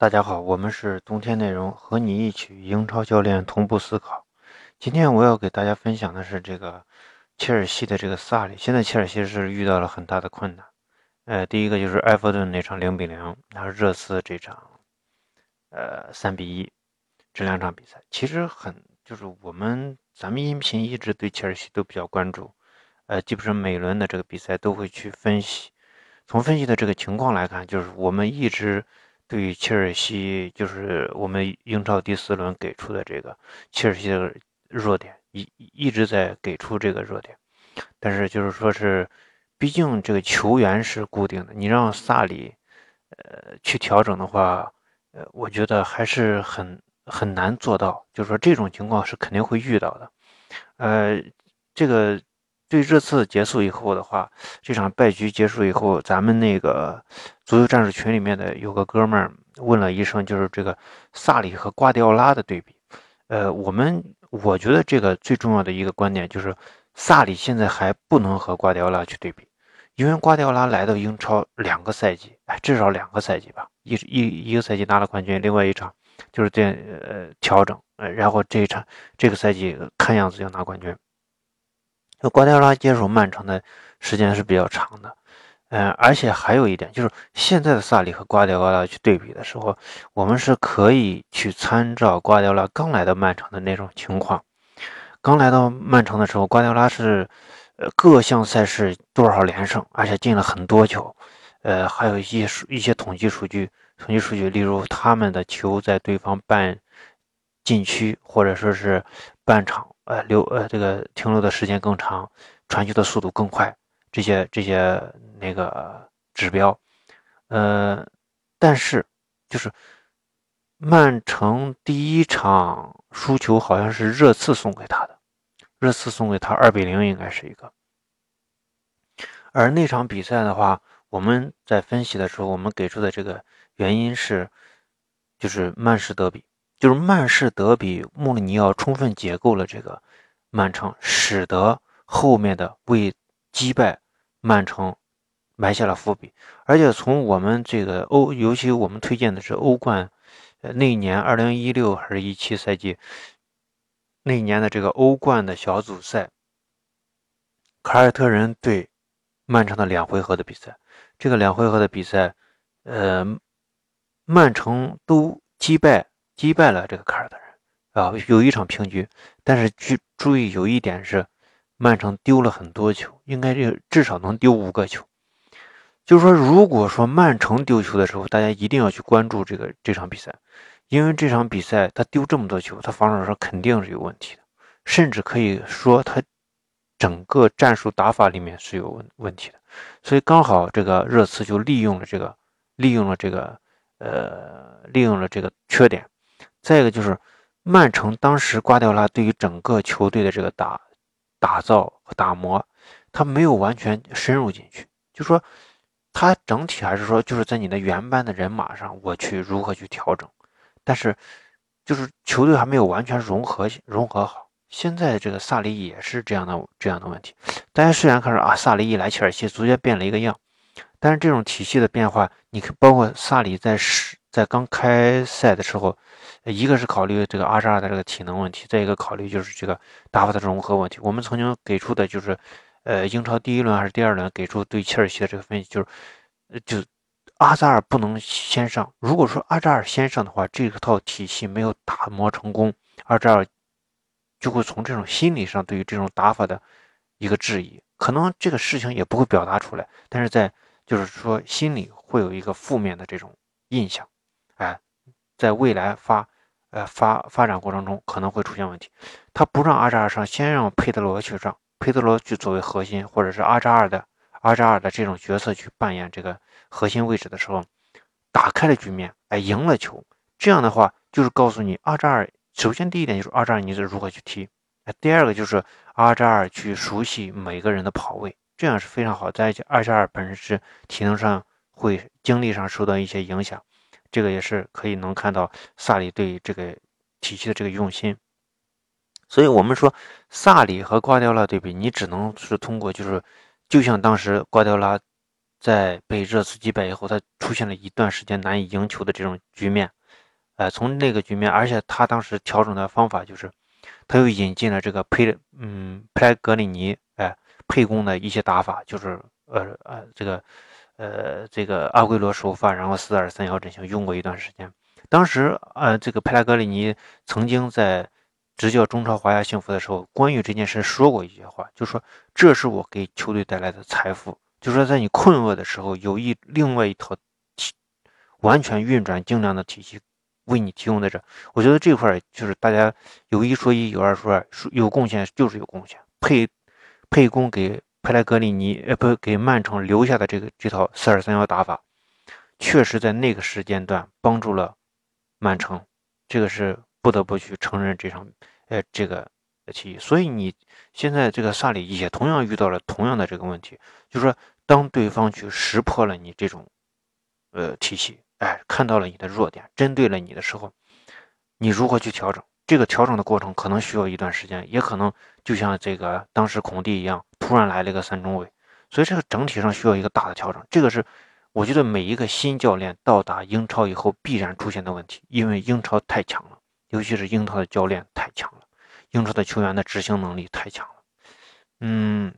大家好，我们是冬天内容，和你一起英超教练同步思考。今天我要给大家分享的是这个切尔西的这个萨里。现在切尔西是遇到了很大的困难。呃，第一个就是埃弗顿那场零比零，然后热刺这场，呃，三比一，这两场比赛其实很就是我们咱们音频一直对切尔西都比较关注，呃，基本上每轮的这个比赛都会去分析。从分析的这个情况来看，就是我们一直。对于切尔西，就是我们英超第四轮给出的这个切尔西的弱点，一一直在给出这个弱点，但是就是说是，毕竟这个球员是固定的，你让萨里，呃，去调整的话，呃，我觉得还是很很难做到，就是说这种情况是肯定会遇到的，呃，这个。对这次结束以后的话，这场败局结束以后，咱们那个足球战士群里面的有个哥们儿问了一声，就是这个萨里和瓜迪奥拉的对比。呃，我们我觉得这个最重要的一个观点就是，萨里现在还不能和瓜迪奥拉去对比，因为瓜迪奥拉来到英超两个赛季，哎，至少两个赛季吧，一一一个赛季拿了冠军，另外一场就是在呃调整，呃，然后这一场这个赛季看样子要拿冠军。那瓜迪奥拉接手曼城的时间是比较长的，嗯，而且还有一点就是，现在的萨里和瓜迪奥拉去对比的时候，我们是可以去参照瓜迪奥拉刚来到曼城的那种情况。刚来到曼城的时候，瓜迪奥拉是，呃，各项赛事多少连胜，而且进了很多球，呃，还有一些数一些统计数据，统计数据，例如他们的球在对方半禁区或者说是半场。呃，留呃，这个停留的时间更长，传球的速度更快，这些这些那个指标，呃，但是就是曼城第一场输球好像是热刺送给他的，热刺送给他二比零，应该是一个。而那场比赛的话，我们在分析的时候，我们给出的这个原因是，就是曼市德比。就是曼市德比，穆里尼奥充分解构了这个曼城，使得后面的为击败曼城埋下了伏笔。而且从我们这个欧，尤其我们推荐的是欧冠，呃，那年二零一六还是一七赛季，那年的这个欧冠的小组赛，凯尔特人对曼城的两回合的比赛，这个两回合的比赛，呃，曼城都击败。击败了这个凯尔特人啊，有一场平局，但是注注意有一点是，曼城丢了很多球，应该这至少能丢五个球。就是说，如果说曼城丢球的时候，大家一定要去关注这个这场比赛，因为这场比赛他丢这么多球，他防守上肯定是有问题的，甚至可以说他整个战术打法里面是有问问题的。所以刚好这个热刺就利用了这个，利用了这个，呃，利用了这个缺点。再一个就是，曼城当时瓜迪奥拉对于整个球队的这个打打造和打磨，他没有完全深入进去。就说他整体还是说就是在你的原班的人马上，我去如何去调整，但是就是球队还没有完全融合融合好。现在这个萨里也是这样的这样的问题。大家虽然看着啊，萨里一来切尔西，逐渐变了一个样，但是这种体系的变化，你包括萨里在是在刚开赛的时候。一个是考虑这个阿扎尔的这个体能问题，再一个考虑就是这个打法的融合问题。我们曾经给出的就是，呃，英超第一轮还是第二轮给出对切尔西的这个分析，就是，就阿扎尔不能先上。如果说阿扎尔先上的话，这套体系没有打磨成功，阿扎尔就会从这种心理上对于这种打法的一个质疑，可能这个事情也不会表达出来，但是在就是说心里会有一个负面的这种印象，在未来发，呃发发展过程中可能会出现问题。他不让阿扎尔上，先让佩德罗去上，佩德罗去作为核心，或者是阿扎尔的阿扎尔的这种角色去扮演这个核心位置的时候，打开了局面，哎，赢了球。这样的话就是告诉你，阿扎尔首先第一点就是阿扎尔你是如何去踢，哎，第二个就是阿扎尔去熟悉每个人的跑位，这样是非常好。在阿扎尔本身是体能上会精力上受到一些影响。这个也是可以能看到萨里对这个体系的这个用心，所以我们说萨里和瓜迪奥拉对比，你只能是通过就是，就像当时瓜迪奥拉在被热刺击败以后，他出现了一段时间难以赢球的这种局面。呃，从那个局面，而且他当时调整的方法就是，他又引进了这个佩嗯佩莱格里尼哎沛公的一些打法，就是呃呃这个呃这个阿圭罗首发，然后四二三幺阵型用过一段时间。当时呃这个佩莱格里尼曾经在。执教中超华夏幸福的时候，关于这件事说过一句话，就说这是我给球队带来的财富。就说在你困厄的时候，有一另外一套体完全运转精良的体系为你提供在这。我觉得这块就是大家有一说一，有二说二，有贡献就是有贡献。佩佩公给佩莱格里尼，呃，不给曼城留下的这个这套四二三幺打法，确实在那个时间段帮助了曼城。这个是。不得不去承认这场，呃，这个体系。所以你现在这个萨里也同样遇到了同样的这个问题，就是说，当对方去识破了你这种，呃，体系，哎，看到了你的弱点，针对了你的时候，你如何去调整？这个调整的过程可能需要一段时间，也可能就像这个当时孔蒂一样，突然来了一个三中卫，所以这个整体上需要一个大的调整。这个是我觉得每一个新教练到达英超以后必然出现的问题，因为英超太强了。尤其是英超的教练太强了，英超的球员的执行能力太强了。嗯，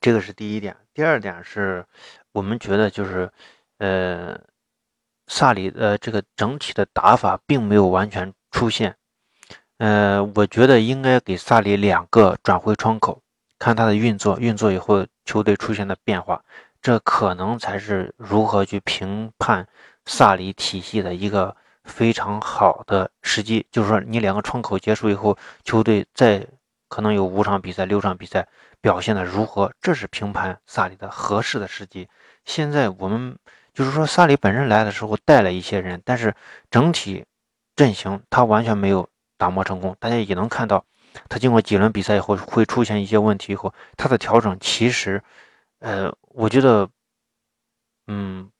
这个是第一点。第二点是，我们觉得就是，呃，萨里的这个整体的打法并没有完全出现。呃，我觉得应该给萨里两个转会窗口，看他的运作，运作以后球队出现的变化，这可能才是如何去评判萨里体系的一个。非常好的时机，就是说你两个窗口结束以后，球队再可能有五场比赛、六场比赛表现的如何，这是评判萨里的合适的时机。现在我们就是说，萨里本人来的时候带了一些人，但是整体阵型他完全没有打磨成功。大家也能看到，他经过几轮比赛以后会出现一些问题以后，他的调整其实，呃，我觉得，嗯。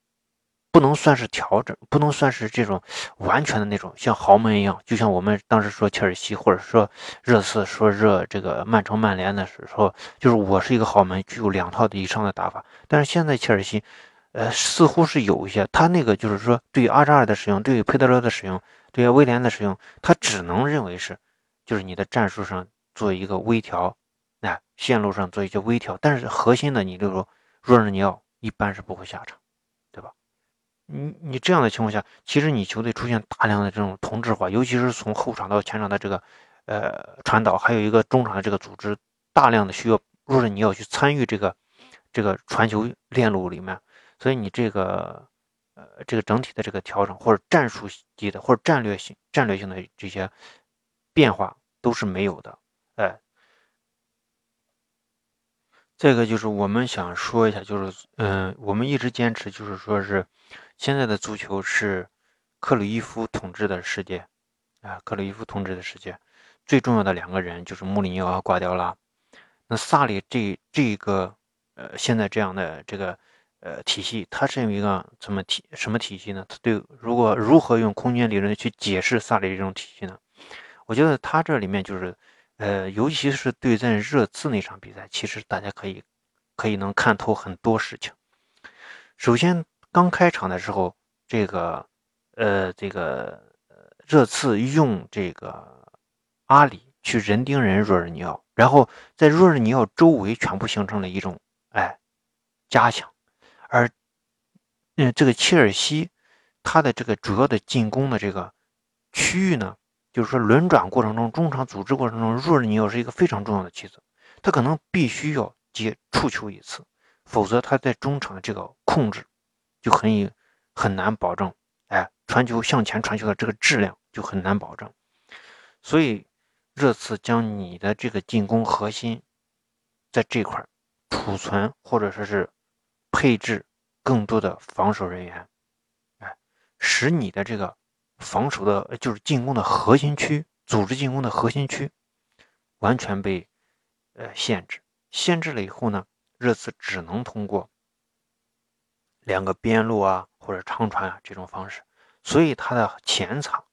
不能算是调整，不能算是这种完全的那种像豪门一样，就像我们当时说切尔西，或者说热刺，说热这个曼城、曼联的时候，就是我是一个豪门，具有两套以上的打法。但是现在切尔西，呃，似乎是有一些，他那个就是说对于阿扎尔的使用，对于佩德罗的使用，对于威廉的使用，他只能认为是，就是你的战术上做一个微调，那线路上做一些微调，但是核心的你例如若日尼奥一般是不会下场。对吧你你这样的情况下，其实你球队出现大量的这种同质化，尤其是从后场到前场的这个，呃，传导，还有一个中场的这个组织，大量的需要，若是你要去参与这个，这个传球链路里面，所以你这个，呃，这个整体的这个调整，或者战术级的，或者战略性、战略性的这些变化都是没有的，哎。这个就是我们想说一下，就是，嗯，我们一直坚持，就是说是。现在的足球是克鲁伊夫统治的世界啊，克鲁伊夫统治的世界，最重要的两个人就是穆里尼奥和瓜迪奥拉。那萨里这这个呃，现在这样的这个呃体系，它是一个怎么体什么体系呢？他对如果如何用空间理论去解释萨里这种体系呢？我觉得他这里面就是呃，尤其是对阵热刺那场比赛，其实大家可以可以能看透很多事情。首先。刚开场的时候，这个，呃，这个热刺用这个阿里去人盯人若日尼奥，然后在若日尼奥周围全部形成了一种哎加强，而嗯，这个切尔西他的这个主要的进攻的这个区域呢，就是说轮转过程中中场组织过程中，若日尼奥是一个非常重要的棋子，他可能必须要接触球一次，否则他在中场的这个控制。就很很难保证，哎，传球向前传球的这个质量就很难保证，所以热刺将你的这个进攻核心在这块储存，或者说是配置更多的防守人员，哎，使你的这个防守的，就是进攻的核心区，组织进攻的核心区完全被呃限制，限制了以后呢，热刺只能通过。两个边路啊，或者长传啊这种方式，所以他的前场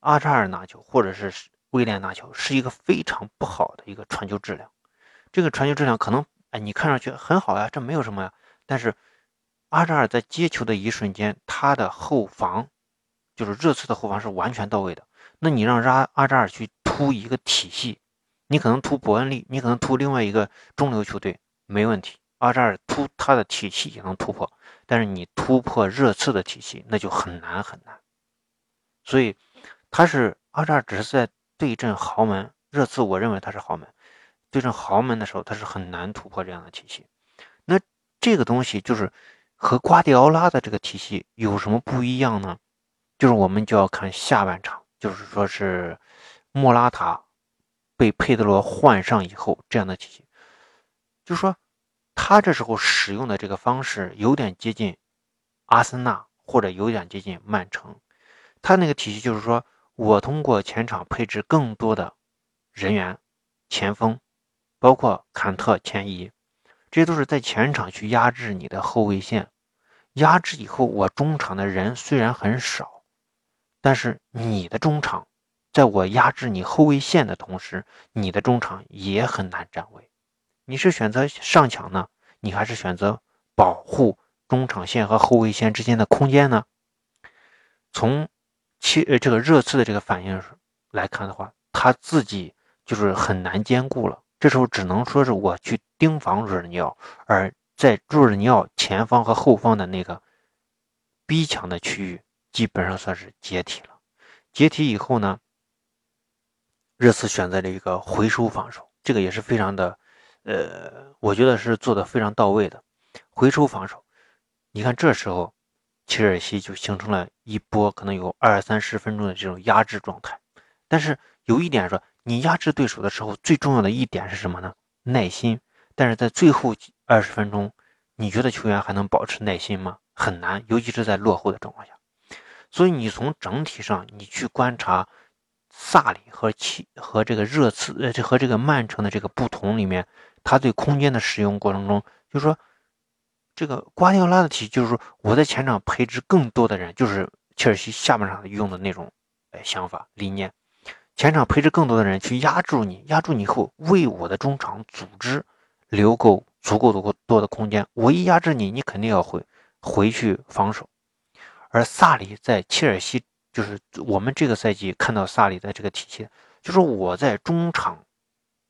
阿扎尔拿球或者是威廉拿球是一个非常不好的一个传球质量。这个传球质量可能哎，你看上去很好呀，这没有什么呀。但是阿扎尔在接球的一瞬间，他的后防就是热刺的后防是完全到位的。那你让阿阿扎尔去突一个体系，你可能突伯恩利，你可能突另外一个中流球队没问题。阿扎尔突他的体系也能突破，但是你突破热刺的体系那就很难很难。所以他是阿扎尔只是在对阵豪门热刺，我认为他是豪门。对阵豪门的时候，他是很难突破这样的体系。那这个东西就是和瓜迪奥拉的这个体系有什么不一样呢？就是我们就要看下半场，就是说是莫拉塔被佩德罗换上以后这样的体系，就是说。他这时候使用的这个方式有点接近阿森纳，或者有点接近曼城。他那个体系就是说，我通过前场配置更多的人员，前锋，包括坎特、前移，这些都是在前场去压制你的后卫线。压制以后，我中场的人虽然很少，但是你的中场，在我压制你后卫线的同时，你的中场也很难站位。你是选择上抢呢，你还是选择保护中场线和后卫线之间的空间呢？从切呃这个热刺的这个反应来看的话，他自己就是很难兼顾了。这时候只能说是我去盯防若尔尼奥，而在若尔尼奥前方和后方的那个逼抢的区域，基本上算是解体了。解体以后呢，热刺选择了一个回收防守，这个也是非常的。呃，我觉得是做的非常到位的，回收防守。你看这时候，切尔西就形成了一波可能有二三十分钟的这种压制状态。但是有一点说，你压制对手的时候，最重要的一点是什么呢？耐心。但是在最后二十分钟，你觉得球员还能保持耐心吗？很难，尤其是在落后的状况下。所以你从整体上，你去观察。萨里和其和这个热刺，呃，这和这个曼城的这个不同里面，他对空间的使用过程中，就是说，这个瓜迪奥拉的体就是说，我在前场培植更多的人，就是切尔西下半场用的那种，哎，想法理念，前场培植更多的人去压住你，压住你以后，为我的中场组织留够足够多多的空间。我一压制你，你肯定要回回去防守。而萨里在切尔西。就是我们这个赛季看到萨里的这个体系，就是我在中场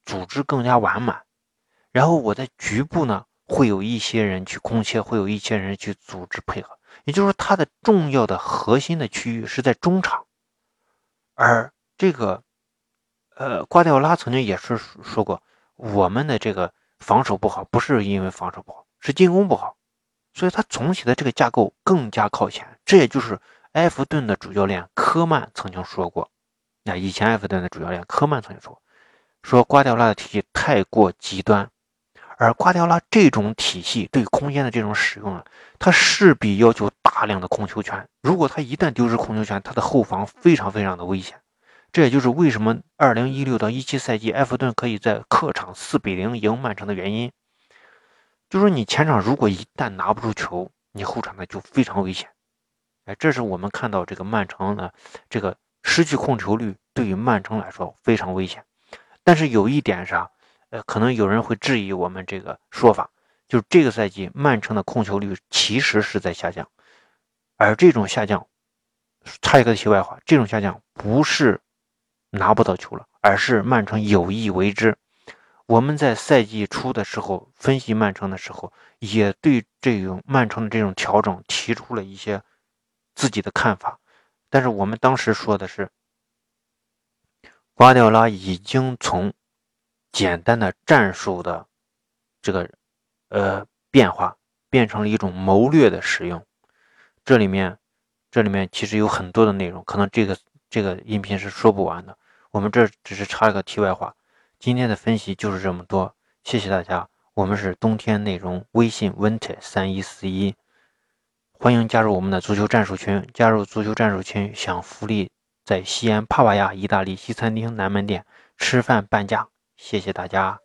组织更加完满，然后我在局部呢会有一些人去空切，会有一些人去组织配合，也就是说他的重要的核心的区域是在中场，而这个呃瓜迪奥拉曾经也是说过，我们的这个防守不好，不是因为防守不好，是进攻不好，所以他总体的这个架构更加靠前，这也就是。埃弗顿的主教练科曼曾经说过，那以前埃弗顿的主教练科曼曾经说，说瓜迪奥拉的体系太过极端，而瓜迪奥拉这种体系对空间的这种使用啊，他势必要求大量的控球权。如果他一旦丢失控球权，他的后防非常非常的危险。这也就是为什么2016到17赛季埃弗顿可以在客场4比0赢曼城的原因，就说你前场如果一旦拿不住球，你后场呢就非常危险。哎，这是我们看到这个曼城的这个失去控球率，对于曼城来说非常危险。但是有一点啥，呃，可能有人会质疑我们这个说法，就是这个赛季曼城的控球率其实是在下降，而这种下降，插一个题外话，这种下降不是拿不到球了，而是曼城有意为之。我们在赛季初的时候分析曼城的时候，也对这种曼城的这种调整提出了一些。自己的看法，但是我们当时说的是，瓜迪奥拉已经从简单的战术的这个呃变化，变成了一种谋略的使用。这里面，这里面其实有很多的内容，可能这个这个音频是说不完的。我们这只是插一个题外话。今天的分析就是这么多，谢谢大家。我们是冬天内容微信 winter 三一四一。欢迎加入我们的足球战术群，加入足球战术群享福利，在西安帕瓦亚意大利西餐厅南门店吃饭半价，谢谢大家。